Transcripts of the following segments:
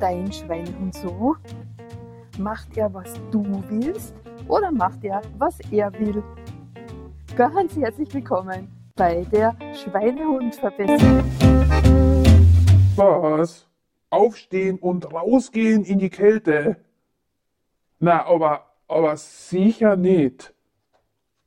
dein Schweinehund so? Macht er, was du willst oder macht er, was er will? Ganz herzlich willkommen bei der Schweinehund-Verbesserung. Was? Aufstehen und rausgehen in die Kälte? Na, aber, aber sicher nicht.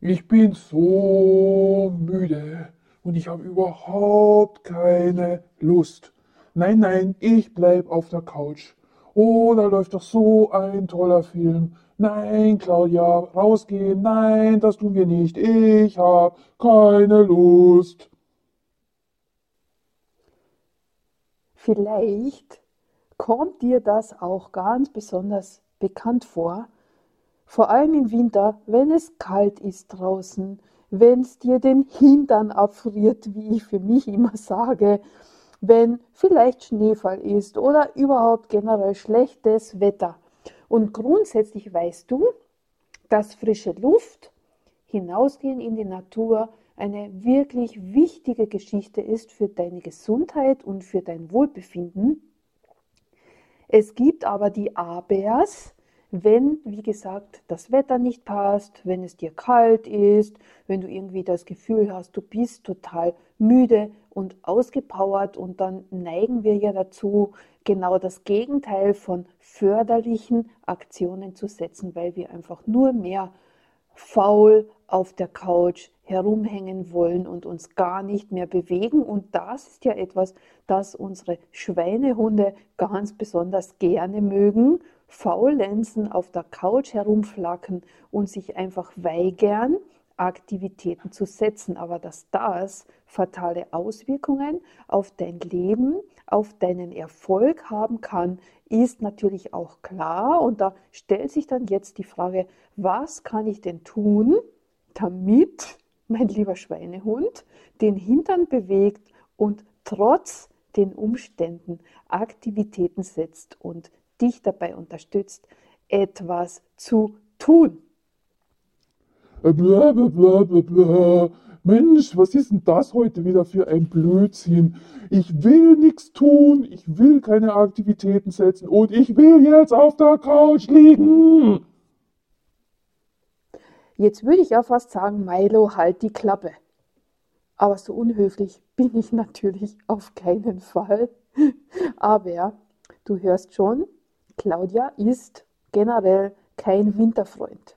Ich bin so müde und ich habe überhaupt keine Lust. Nein, nein, ich bleib auf der Couch. Oh, da läuft doch so ein toller Film. Nein, Claudia, rausgehen. Nein, das tun wir nicht. Ich hab keine Lust. Vielleicht kommt dir das auch ganz besonders bekannt vor, vor allem im Winter, wenn es kalt ist draußen, wenn es dir den Hintern abfriert, wie ich für mich immer sage, wenn vielleicht Schneefall ist oder überhaupt generell schlechtes Wetter. Und grundsätzlich weißt du, dass frische Luft, hinausgehen in die Natur, eine wirklich wichtige Geschichte ist für deine Gesundheit und für dein Wohlbefinden. Es gibt aber die Abers, wenn, wie gesagt, das Wetter nicht passt, wenn es dir kalt ist, wenn du irgendwie das Gefühl hast, du bist total müde und ausgepowert und dann neigen wir ja dazu, genau das Gegenteil von förderlichen Aktionen zu setzen, weil wir einfach nur mehr faul auf der Couch herumhängen wollen und uns gar nicht mehr bewegen. Und das ist ja etwas, das unsere Schweinehunde ganz besonders gerne mögen faulenzen, auf der Couch herumflacken und sich einfach weigern, Aktivitäten zu setzen, aber dass das fatale Auswirkungen auf dein Leben, auf deinen Erfolg haben kann, ist natürlich auch klar. Und da stellt sich dann jetzt die Frage, was kann ich denn tun, damit mein lieber Schweinehund den Hintern bewegt und trotz den Umständen Aktivitäten setzt und dich dabei unterstützt, etwas zu tun. Bla, bla, bla, bla, bla. Mensch, was ist denn das heute wieder für ein Blödsinn? Ich will nichts tun, ich will keine Aktivitäten setzen und ich will jetzt auf der Couch liegen. Jetzt würde ich ja fast sagen, Milo, halt die Klappe. Aber so unhöflich bin ich natürlich auf keinen Fall. Aber du hörst schon, Claudia ist generell kein Winterfreund.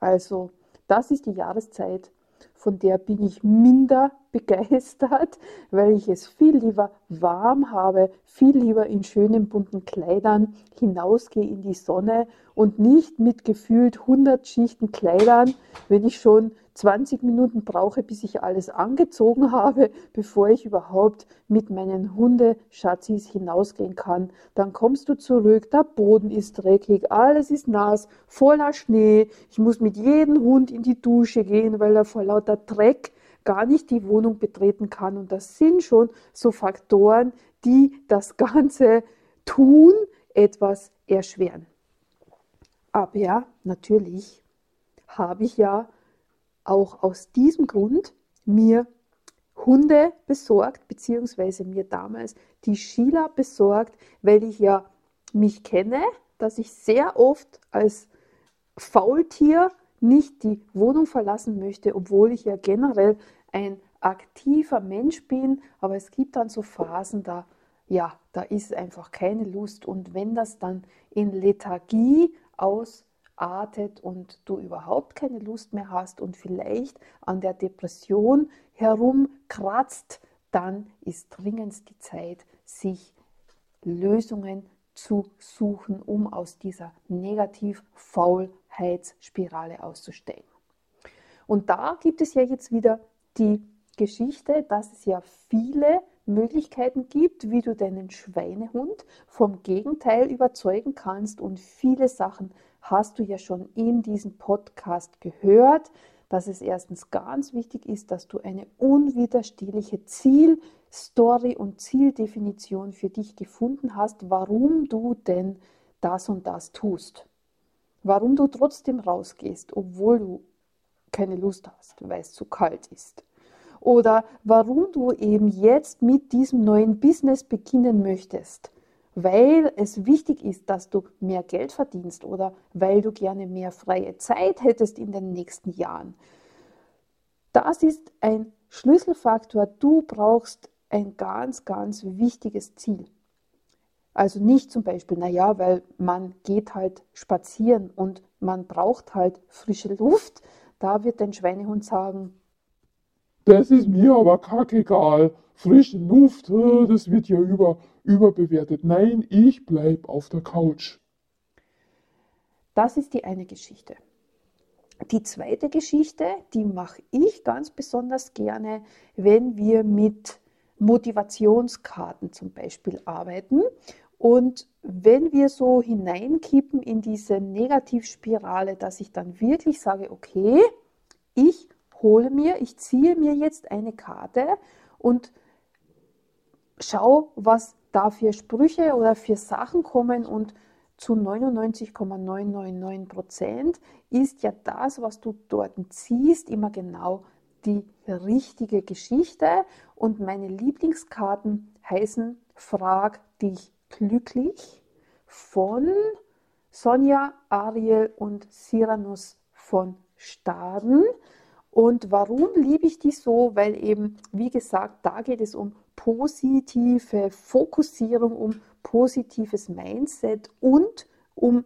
Also das ist die Jahreszeit, von der bin ich minder begeistert, weil ich es viel lieber warm habe, viel lieber in schönen bunten Kleidern hinausgehe in die Sonne und nicht mit gefühlt 100 Schichten Kleidern, wenn ich schon 20 Minuten brauche, bis ich alles angezogen habe, bevor ich überhaupt mit meinen Hundeschatzis hinausgehen kann. Dann kommst du zurück, der Boden ist dreckig, alles ist nass, voller Schnee. Ich muss mit jedem Hund in die Dusche gehen, weil er vor lauter Dreck gar nicht die Wohnung betreten kann. Und das sind schon so Faktoren, die das ganze Tun etwas erschweren. Aber ja, natürlich habe ich ja auch aus diesem Grund mir Hunde besorgt, beziehungsweise mir damals die Sheila besorgt, weil ich ja mich kenne, dass ich sehr oft als Faultier nicht die Wohnung verlassen möchte, obwohl ich ja generell ein aktiver Mensch bin, aber es gibt dann so Phasen, da ja, da ist einfach keine Lust. Und wenn das dann in Lethargie aus artet und du überhaupt keine Lust mehr hast und vielleicht an der Depression herumkratzt, dann ist dringend die Zeit, sich Lösungen zu suchen, um aus dieser Negativ-Faulheitsspirale auszusteigen. Und da gibt es ja jetzt wieder die Geschichte, dass es ja viele Möglichkeiten gibt, wie du deinen Schweinehund vom Gegenteil überzeugen kannst und viele Sachen hast du ja schon in diesem Podcast gehört, dass es erstens ganz wichtig ist, dass du eine unwiderstehliche Zielstory und Zieldefinition für dich gefunden hast, warum du denn das und das tust. Warum du trotzdem rausgehst, obwohl du keine Lust hast, weil es zu kalt ist. Oder warum du eben jetzt mit diesem neuen Business beginnen möchtest, weil es wichtig ist, dass du mehr Geld verdienst oder weil du gerne mehr freie Zeit hättest in den nächsten Jahren. Das ist ein Schlüsselfaktor. Du brauchst ein ganz, ganz wichtiges Ziel. Also nicht zum Beispiel, naja, weil man geht halt spazieren und man braucht halt frische Luft. Da wird dein Schweinehund sagen, das ist mir aber kackegal. Frische Luft, das wird ja über, überbewertet. Nein, ich bleib auf der Couch. Das ist die eine Geschichte. Die zweite Geschichte, die mache ich ganz besonders gerne, wenn wir mit Motivationskarten zum Beispiel arbeiten. Und wenn wir so hineinkippen in diese Negativspirale, dass ich dann wirklich sage, okay, ich hole mir, ich ziehe mir jetzt eine Karte und schau, was da für Sprüche oder für Sachen kommen und zu 99,999 Prozent ist ja das, was du dort ziehst, immer genau die richtige Geschichte. Und meine Lieblingskarten heißen Frag dich glücklich von Sonja, Ariel und Cyranus von Staden. Und warum liebe ich die so? Weil eben, wie gesagt, da geht es um positive Fokussierung, um positives Mindset und um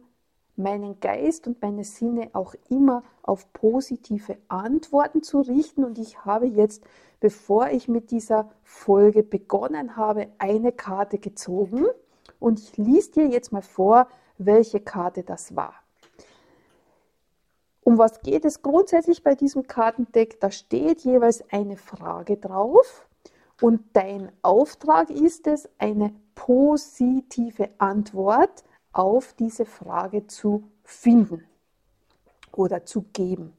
meinen Geist und meine Sinne auch immer auf positive Antworten zu richten. Und ich habe jetzt, bevor ich mit dieser Folge begonnen habe, eine Karte gezogen. Und ich lese dir jetzt mal vor, welche Karte das war. Um was geht es grundsätzlich bei diesem Kartendeck? Da steht jeweils eine Frage drauf und dein Auftrag ist es, eine positive Antwort auf diese Frage zu finden oder zu geben,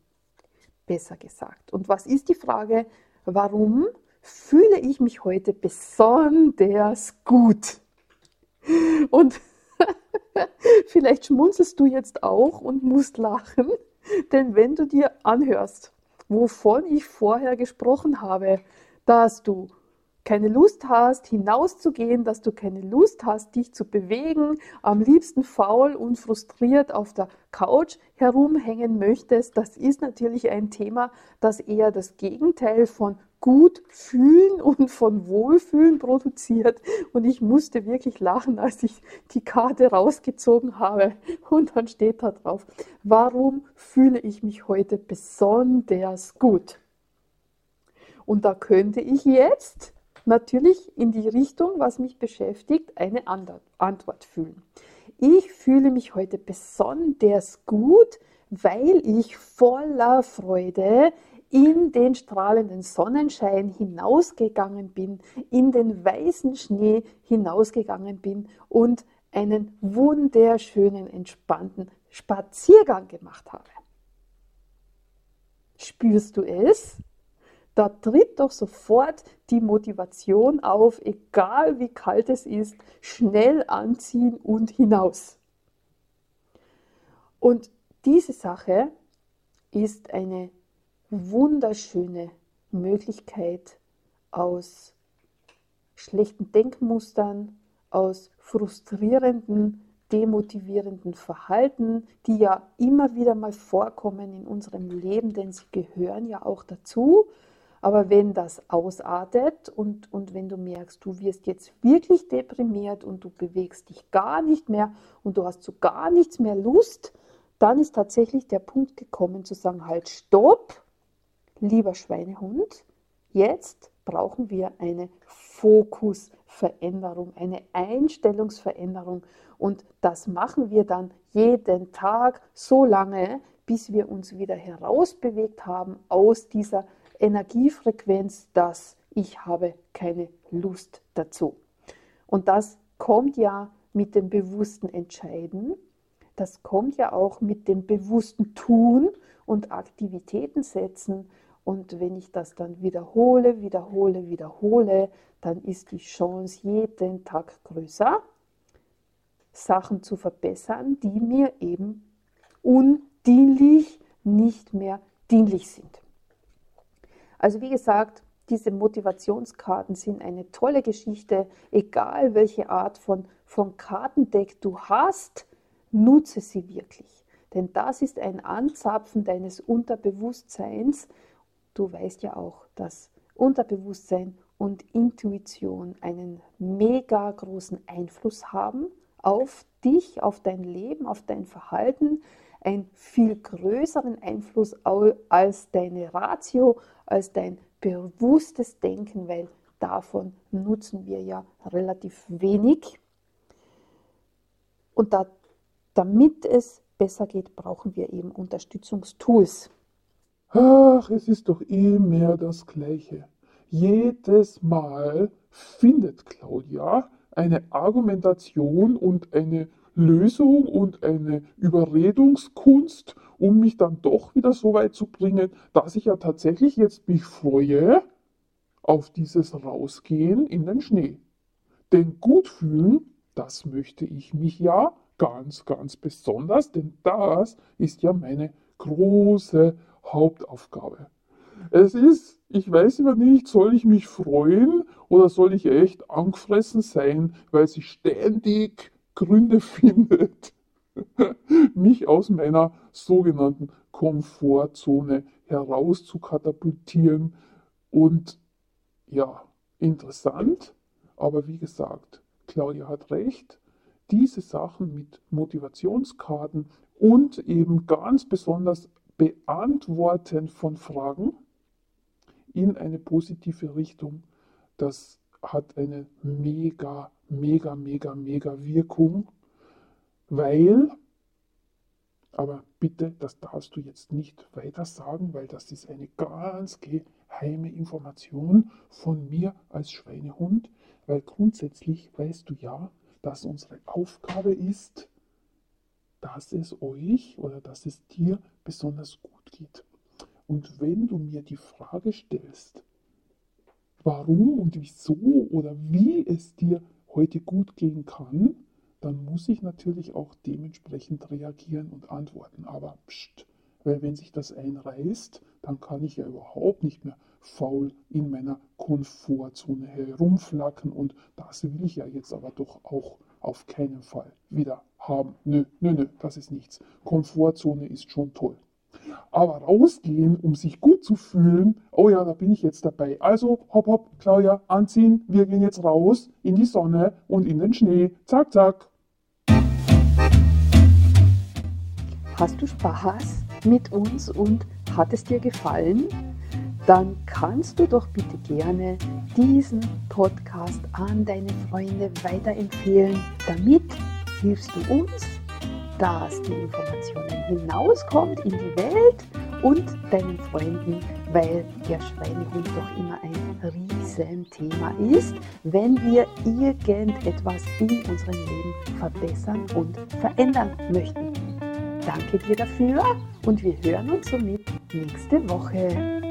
besser gesagt. Und was ist die Frage? Warum fühle ich mich heute besonders gut? Und vielleicht schmunzelst du jetzt auch und musst lachen, denn wenn du dir anhörst, wovon ich vorher gesprochen habe, dass du keine Lust hast, hinauszugehen, dass du keine Lust hast, dich zu bewegen, am liebsten faul und frustriert auf der Couch herumhängen möchtest, das ist natürlich ein Thema, das eher das Gegenteil von gut fühlen und von Wohlfühlen produziert. Und ich musste wirklich lachen, als ich die Karte rausgezogen habe. Und dann steht da drauf, warum fühle ich mich heute besonders gut? Und da könnte ich jetzt natürlich in die Richtung, was mich beschäftigt, eine Antwort fühlen. Ich fühle mich heute besonders gut, weil ich voller Freude in den strahlenden Sonnenschein hinausgegangen bin, in den weißen Schnee hinausgegangen bin und einen wunderschönen, entspannten Spaziergang gemacht habe. Spürst du es? Da tritt doch sofort die Motivation auf, egal wie kalt es ist, schnell anziehen und hinaus. Und diese Sache ist eine wunderschöne Möglichkeit aus schlechten Denkmustern, aus frustrierenden, demotivierenden Verhalten, die ja immer wieder mal vorkommen in unserem Leben, denn sie gehören ja auch dazu. Aber wenn das ausartet und, und wenn du merkst, du wirst jetzt wirklich deprimiert und du bewegst dich gar nicht mehr und du hast zu gar nichts mehr Lust, dann ist tatsächlich der Punkt gekommen zu sagen, halt, stopp, lieber Schweinehund, jetzt brauchen wir eine Fokusveränderung, eine Einstellungsveränderung. Und das machen wir dann jeden Tag so lange, bis wir uns wieder herausbewegt haben aus dieser Energiefrequenz, dass ich habe keine Lust dazu. Und das kommt ja mit dem bewussten Entscheiden, das kommt ja auch mit dem bewussten Tun und Aktivitäten setzen und wenn ich das dann wiederhole, wiederhole, wiederhole, dann ist die Chance jeden Tag größer, Sachen zu verbessern, die mir eben undienlich nicht mehr dienlich sind. Also wie gesagt, diese Motivationskarten sind eine tolle Geschichte, egal welche Art von, von Kartendeck du hast, nutze sie wirklich. Denn das ist ein Anzapfen deines Unterbewusstseins. Du weißt ja auch, dass Unterbewusstsein und Intuition einen mega großen Einfluss haben auf dich, auf dein Leben, auf dein Verhalten, einen viel größeren Einfluss als deine Ratio, als dein bewusstes Denken, weil davon nutzen wir ja relativ wenig. Und da, damit es besser geht, brauchen wir eben Unterstützungstools. Ach, es ist doch eh mehr das Gleiche. Jedes Mal findet Claudia eine Argumentation und eine Lösung und eine Überredungskunst, um mich dann doch wieder so weit zu bringen, dass ich ja tatsächlich jetzt mich freue auf dieses Rausgehen in den Schnee. Denn gut fühlen, das möchte ich mich ja ganz, ganz besonders, denn das ist ja meine große Hauptaufgabe. Es ist, ich weiß immer nicht, soll ich mich freuen oder soll ich echt angefressen sein, weil sie ständig Gründe findet, mich aus meiner sogenannten Komfortzone heraus zu katapultieren. Und ja, interessant, aber wie gesagt, Claudia hat recht, diese Sachen mit Motivationskarten und eben ganz besonders Beantworten von Fragen in eine positive Richtung, das hat eine mega, mega, mega, mega Wirkung, weil, aber bitte, das darfst du jetzt nicht weiter sagen, weil das ist eine ganz geheime Information von mir als Schweinehund, weil grundsätzlich weißt du ja, dass unsere Aufgabe ist, dass es euch oder dass es dir besonders gut geht. Und wenn du mir die Frage stellst, warum und wieso oder wie es dir heute gut gehen kann, dann muss ich natürlich auch dementsprechend reagieren und antworten. Aber pst, weil wenn sich das einreißt, dann kann ich ja überhaupt nicht mehr faul in meiner Komfortzone herumflacken und das will ich ja jetzt aber doch auch auf keinen Fall wieder haben. Nö, nö, nö, das ist nichts. Komfortzone ist schon toll. Aber rausgehen, um sich gut zu fühlen, oh ja, da bin ich jetzt dabei. Also, hopp, hopp, Claudia, anziehen, wir gehen jetzt raus in die Sonne und in den Schnee. Zack, zack. Hast du Spaß mit uns und hat es dir gefallen? Dann kannst du doch bitte gerne diesen Podcast an deine Freunde weiterempfehlen. Damit hilfst du uns dass die Informationen hinauskommt in die Welt und deinen Freunden, weil der Schweinehund doch immer ein Riesenthema ist, wenn wir irgendetwas in unserem Leben verbessern und verändern möchten. Danke dir dafür und wir hören uns somit nächste Woche.